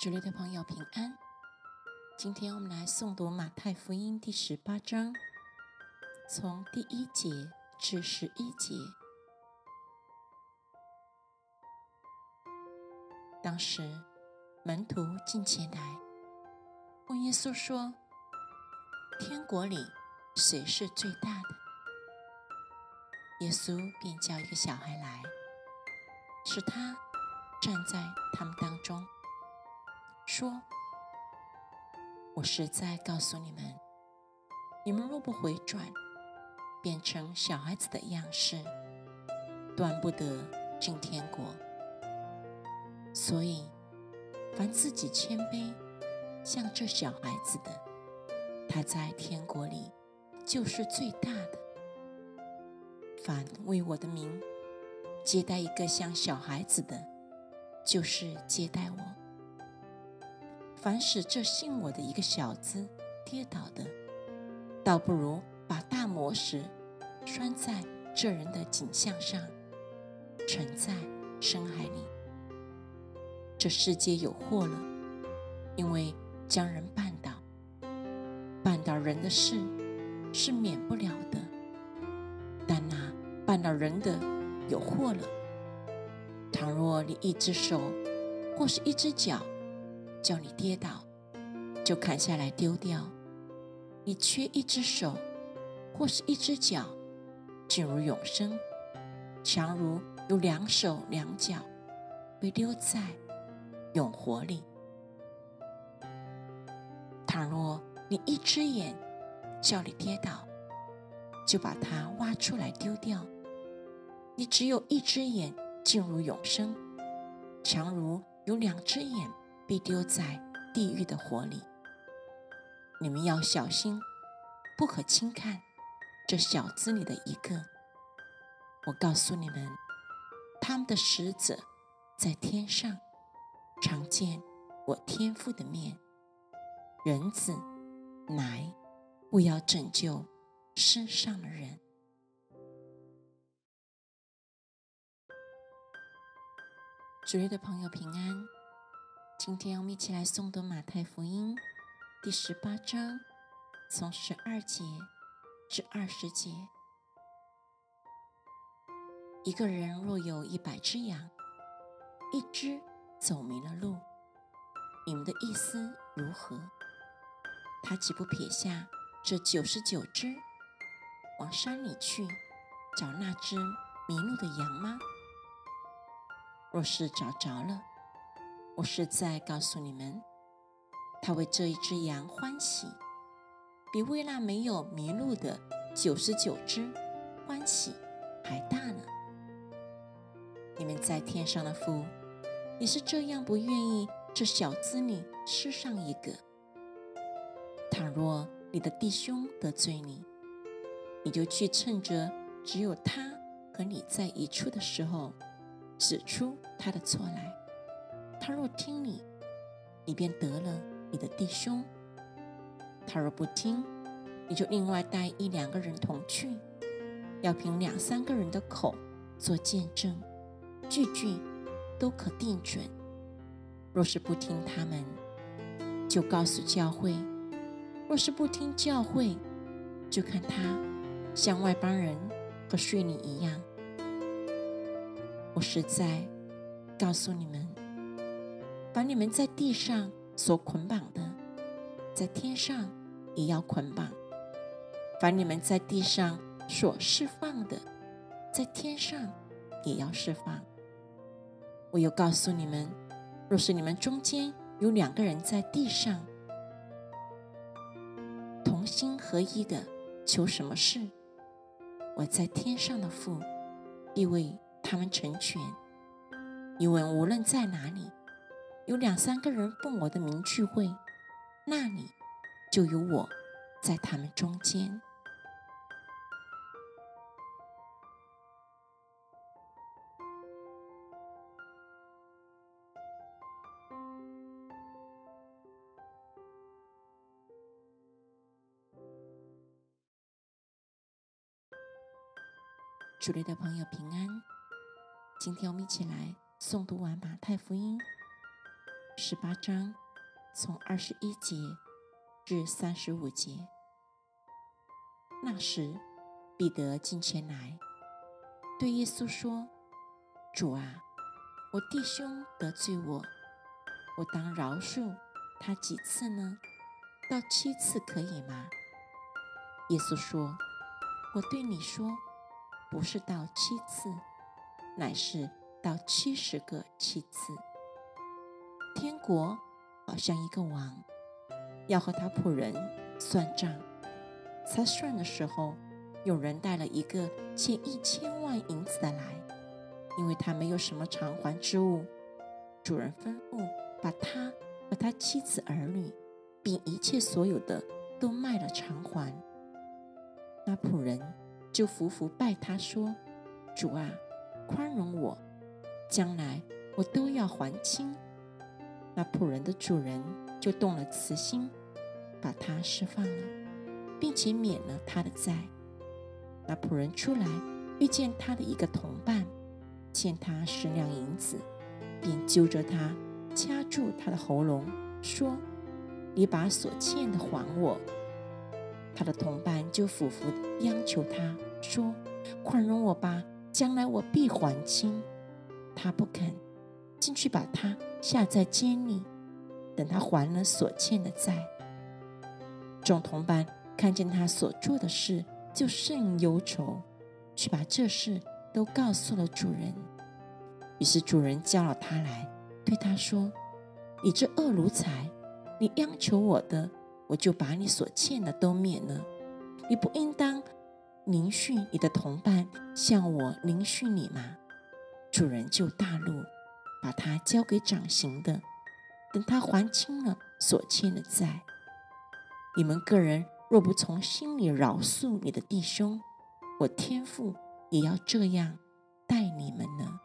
主内的朋友平安。今天我们来诵读马太福音第十八章，从第一节至十一节。当时门徒进前来问耶稣说：“天国里谁是最大的？”耶稣便叫一个小孩来，使他站在他们当中。说：“我实在告诉你们，你们若不回转，变成小孩子的样式，断不得进天国。所以，凡自己谦卑，像这小孩子的，他在天国里就是最大的。凡为我的名接待一个像小孩子的，就是接待我。”凡使这信我的一个小子跌倒的，倒不如把大磨石拴在这人的颈项上，沉在深海里。这世界有祸了，因为将人绊倒，绊倒人的事是免不了的，但那绊倒人的有祸了。倘若你一只手或是一只脚，叫你跌倒，就砍下来丢掉。你缺一只手，或是一只脚，进入永生，强如有两手两脚，被丢在永活里。倘若你一只眼叫你跌倒，就把它挖出来丢掉。你只有一只眼进入永生，强如有两只眼。被丢在地狱的火里。你们要小心，不可轻看这小子里的一个。我告诉你们，他们的使者在天上常见我天父的面。人子来，不要拯救世上的人。主内的朋友平安。今天我们一起来诵读马太福音第十八章，从十二节至二十节。一个人若有一百只羊，一只走迷了路，你们的意思如何？他岂不撇下这九十九只，往山里去找那只迷路的羊吗？若是找着了，我是在告诉你们，他为这一只羊欢喜，比为那没有迷路的九十九只欢喜还大呢。你们在天上的父，也是这样不愿意这小子里失上一个。倘若你的弟兄得罪你，你就去趁着只有他和你在一处的时候，指出他的错来。他若听你，你便得了你的弟兄；他若不听，你就另外带一两个人同去，要凭两三个人的口做见证，句句都可定准。若是不听他们，就告诉教会；若是不听教会，就看他像外邦人和税吏一样。我实在告诉你们。把你们在地上所捆绑的，在天上也要捆绑；把你们在地上所释放的，在天上也要释放。我又告诉你们：若是你们中间有两个人在地上同心合一的求什么事，我在天上的父必为他们成全。因为无论在哪里。有两三个人奉我的名聚会，那里就有我在他们中间。主内的朋友平安，今天我们一起来诵读完马太福音。十八章，从二十一节至三十五节。那时，彼得进前来，对耶稣说：“主啊，我弟兄得罪我，我当饶恕他几次呢？到七次可以吗？”耶稣说：“我对你说，不是到七次，乃是到七十个七次。天国好像一个王，要和他仆人算账。”他算的时候，有人带了一个欠一千万银子的来，因为他没有什么偿还之物。主人吩咐把他和他妻子儿女，并一切所有的都卖了偿还。那仆人就伏服拜他说：“主啊，宽容我，将来我都要还清。”那仆人的主人就动了慈心，把他释放了。并且免了他的债。那仆人出来，遇见他的一个同伴，欠他十两银子，便揪着他，掐住他的喉咙，说：“你把所欠的还我。”他的同伴就俯伏央求他说：“宽容我吧，将来我必还清。”他不肯，进去把他下在监里，等他还了所欠的债。众同伴。看见他所做的事，就甚忧愁，去把这事都告诉了主人。于是主人叫了他来，对他说：“你这恶奴才，你央求我的，我就把你所欠的都免了。你不应当凌训你的同伴，向我凌训你吗？”主人就大怒，把它交给掌刑的，等他还清了所欠的债。你们个人。若不从心里饶恕你的弟兄，我天父也要这样待你们呢。